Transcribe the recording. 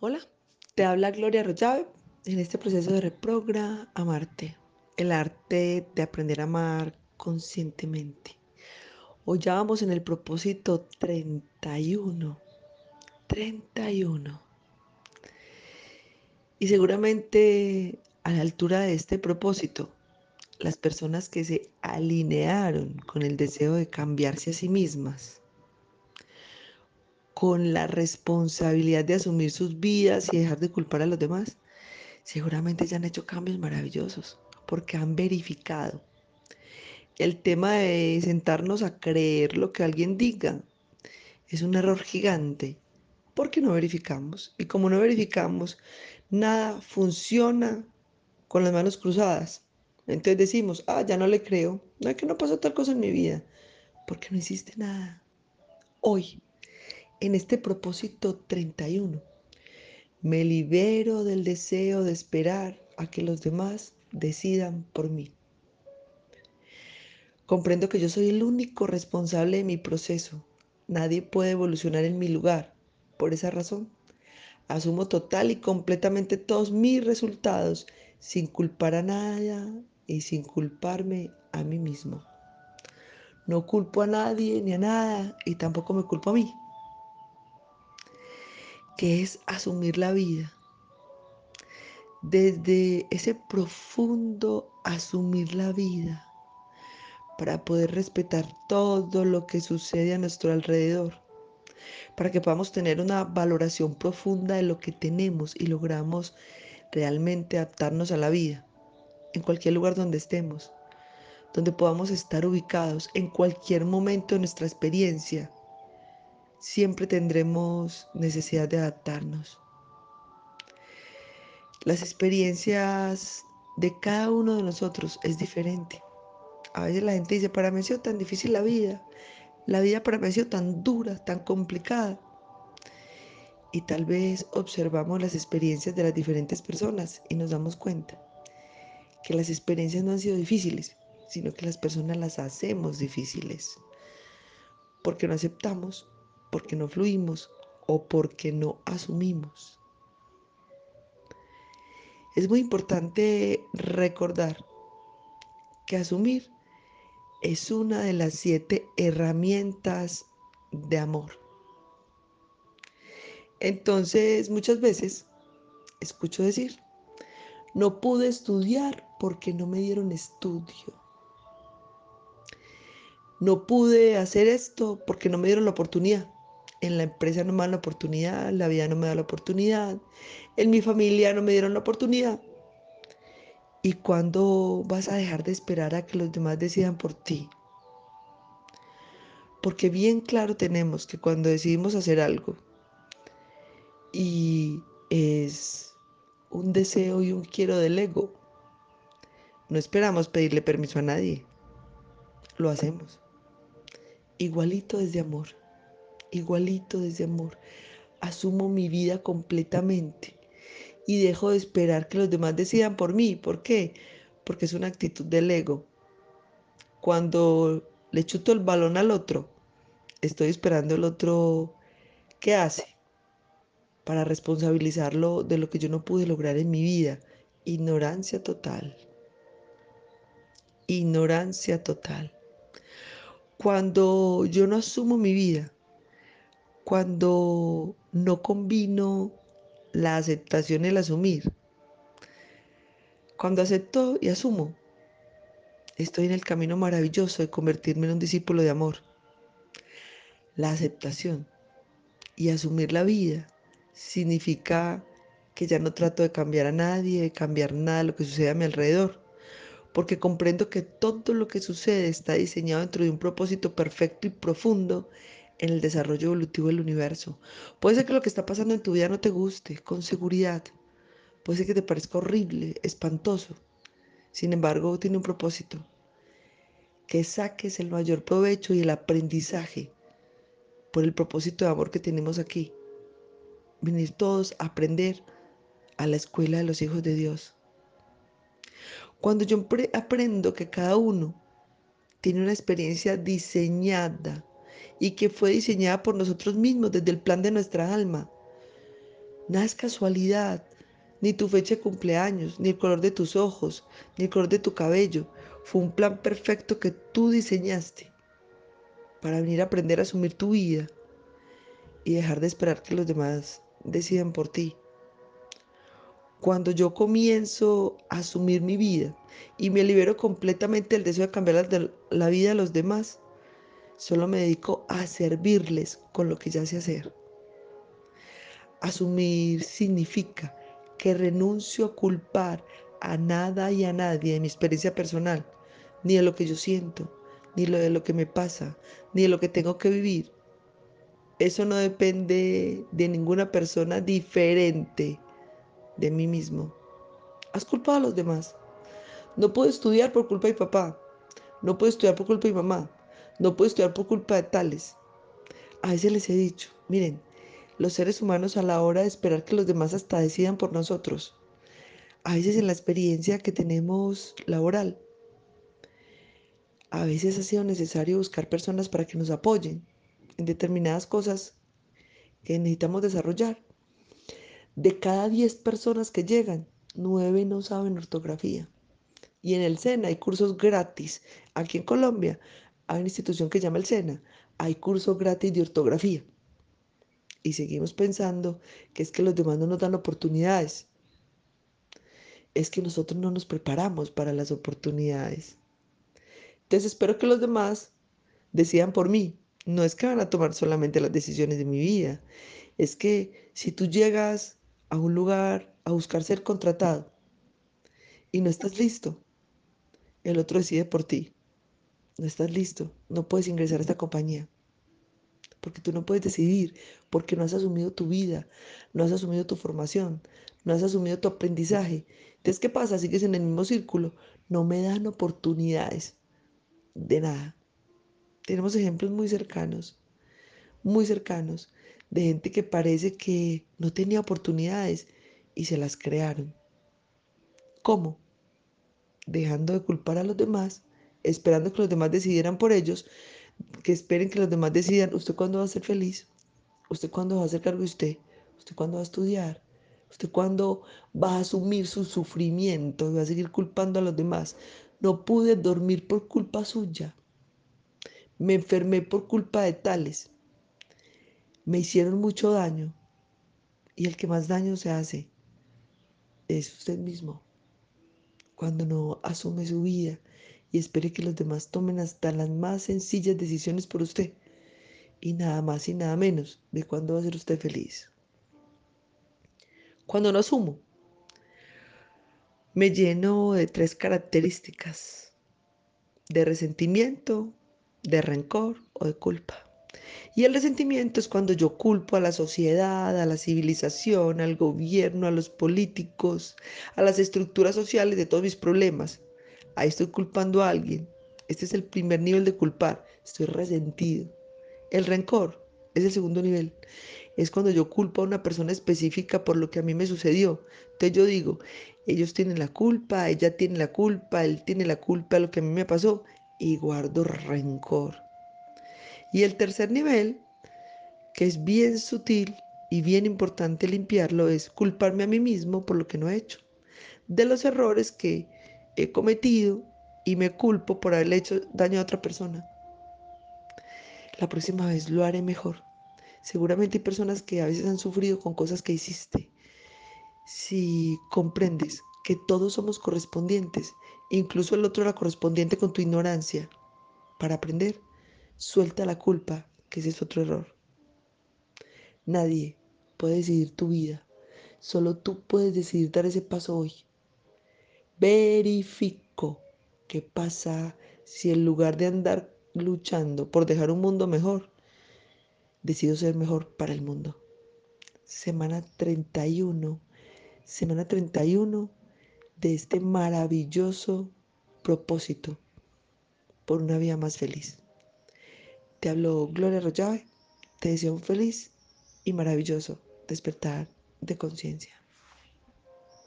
Hola, te habla Gloria Rollave en este proceso de reprogramarte, el arte de aprender a amar conscientemente. Hoy ya vamos en el propósito 31. 31. Y seguramente a la altura de este propósito, las personas que se alinearon con el deseo de cambiarse a sí mismas, con la responsabilidad de asumir sus vidas y dejar de culpar a los demás, seguramente ya han hecho cambios maravillosos porque han verificado. El tema de sentarnos a creer lo que alguien diga es un error gigante porque no verificamos. Y como no verificamos, nada funciona con las manos cruzadas. Entonces decimos, ah, ya no le creo, no es que no pasó tal cosa en mi vida, porque no hiciste nada. Hoy en este propósito 31. Me libero del deseo de esperar a que los demás decidan por mí. Comprendo que yo soy el único responsable de mi proceso. Nadie puede evolucionar en mi lugar. Por esa razón, asumo total y completamente todos mis resultados sin culpar a nada y sin culparme a mí mismo. No culpo a nadie ni a nada y tampoco me culpo a mí que es asumir la vida. Desde ese profundo asumir la vida para poder respetar todo lo que sucede a nuestro alrededor, para que podamos tener una valoración profunda de lo que tenemos y logramos realmente adaptarnos a la vida, en cualquier lugar donde estemos, donde podamos estar ubicados en cualquier momento de nuestra experiencia siempre tendremos necesidad de adaptarnos. Las experiencias de cada uno de nosotros es diferente. A veces la gente dice, para mí ha sido tan difícil la vida, la vida para mí ha sido tan dura, tan complicada. Y tal vez observamos las experiencias de las diferentes personas y nos damos cuenta que las experiencias no han sido difíciles, sino que las personas las hacemos difíciles. Porque no aceptamos porque no fluimos o porque no asumimos. Es muy importante recordar que asumir es una de las siete herramientas de amor. Entonces, muchas veces escucho decir, no pude estudiar porque no me dieron estudio. No pude hacer esto porque no me dieron la oportunidad en la empresa no me dan la oportunidad, la vida no me da la oportunidad, en mi familia no me dieron la oportunidad. ¿Y cuándo vas a dejar de esperar a que los demás decidan por ti? Porque bien claro tenemos que cuando decidimos hacer algo y es un deseo y un quiero del ego, no esperamos pedirle permiso a nadie, lo hacemos. Igualito desde amor igualito desde amor. Asumo mi vida completamente y dejo de esperar que los demás decidan por mí. ¿Por qué? Porque es una actitud del ego. Cuando le chuto el balón al otro, estoy esperando el otro qué hace para responsabilizarlo de lo que yo no pude lograr en mi vida. Ignorancia total. Ignorancia total. Cuando yo no asumo mi vida, cuando no combino la aceptación y el asumir. Cuando acepto y asumo, estoy en el camino maravilloso de convertirme en un discípulo de amor. La aceptación y asumir la vida significa que ya no trato de cambiar a nadie, de cambiar nada de lo que sucede a mi alrededor, porque comprendo que todo lo que sucede está diseñado dentro de un propósito perfecto y profundo en el desarrollo evolutivo del universo. Puede ser que lo que está pasando en tu vida no te guste, con seguridad. Puede ser que te parezca horrible, espantoso. Sin embargo, tiene un propósito. Que saques el mayor provecho y el aprendizaje por el propósito de amor que tenemos aquí. Venir todos a aprender a la escuela de los hijos de Dios. Cuando yo aprendo que cada uno tiene una experiencia diseñada y que fue diseñada por nosotros mismos desde el plan de nuestra alma. Nada es casualidad, ni tu fecha de cumpleaños, ni el color de tus ojos, ni el color de tu cabello. Fue un plan perfecto que tú diseñaste para venir a aprender a asumir tu vida y dejar de esperar que los demás decidan por ti. Cuando yo comienzo a asumir mi vida y me libero completamente del deseo de cambiar la, vida de los demás, solo me dedico a servirles con lo que ya sé hacer. Asumir significa que renuncio a culpar a nada y a nadie de mi experiencia personal, ni de lo que yo siento, ni de lo que me pasa, ni de lo que tengo que vivir. Eso no depende de ninguna persona diferente de mí mismo. Has culpado a los demás. No puedo estudiar por culpa de papá. No puedo estudiar por culpa de mamá. No puedo estudiar por culpa de tales. A veces les he dicho, miren, los seres humanos a la hora de esperar que los demás hasta decidan por nosotros. A veces en la experiencia que tenemos laboral, a veces ha sido necesario buscar personas para que nos apoyen en determinadas cosas que necesitamos desarrollar. De cada 10 personas que llegan, 9 no saben ortografía. Y en el SENA hay cursos gratis. Aquí en Colombia hay una institución que llama el SENA. Hay cursos gratis de ortografía. Y seguimos pensando que es que los demás no nos dan oportunidades. Es que nosotros no nos preparamos para las oportunidades. Entonces espero que los demás decidan por mí. No es que van a tomar solamente las decisiones de mi vida. Es que si tú llegas a un lugar a buscar ser contratado y no estás listo, el otro decide por ti. No estás listo, no puedes ingresar a esta compañía. Porque tú no puedes decidir, porque no has asumido tu vida, no has asumido tu formación, no has asumido tu aprendizaje. Entonces, ¿qué pasa? Sigues en el mismo círculo. No me dan oportunidades de nada. Tenemos ejemplos muy cercanos, muy cercanos, de gente que parece que no tenía oportunidades y se las crearon. ¿Cómo? Dejando de culpar a los demás, esperando que los demás decidieran por ellos, que esperen que los demás decidan, ¿usted cuándo va a ser feliz? ¿Usted cuándo va a hacer cargo de usted? ¿Usted cuándo va a estudiar? ¿Usted cuándo va a asumir su sufrimiento y va a seguir culpando a los demás? No pude dormir por culpa suya. Me enfermé por culpa de tales. Me hicieron mucho daño. Y el que más daño se hace es usted mismo. Cuando no asume su vida y espere que los demás tomen hasta las más sencillas decisiones por usted. Y nada más y nada menos de cuándo va a ser usted feliz. Cuando no asumo me lleno de tres características, de resentimiento, de rencor o de culpa. Y el resentimiento es cuando yo culpo a la sociedad, a la civilización, al gobierno, a los políticos, a las estructuras sociales de todos mis problemas. Ahí estoy culpando a alguien. Este es el primer nivel de culpar. Estoy resentido. El rencor es el segundo nivel es cuando yo culpo a una persona específica por lo que a mí me sucedió. Entonces yo digo, ellos tienen la culpa, ella tiene la culpa, él tiene la culpa de lo que a mí me pasó y guardo rencor. Y el tercer nivel, que es bien sutil y bien importante limpiarlo, es culparme a mí mismo por lo que no he hecho, de los errores que he cometido y me culpo por haberle hecho daño a otra persona. La próxima vez lo haré mejor. Seguramente hay personas que a veces han sufrido con cosas que hiciste. Si comprendes que todos somos correspondientes, incluso el otro era correspondiente con tu ignorancia, para aprender, suelta la culpa, que ese es otro error. Nadie puede decidir tu vida, solo tú puedes decidir dar ese paso hoy. Verifico qué pasa si en lugar de andar luchando por dejar un mundo mejor, decido ser mejor para el mundo. Semana 31, semana 31 de este maravilloso propósito por una vida más feliz. Te hablo Gloria Rollave, te deseo un feliz y maravilloso despertar de conciencia.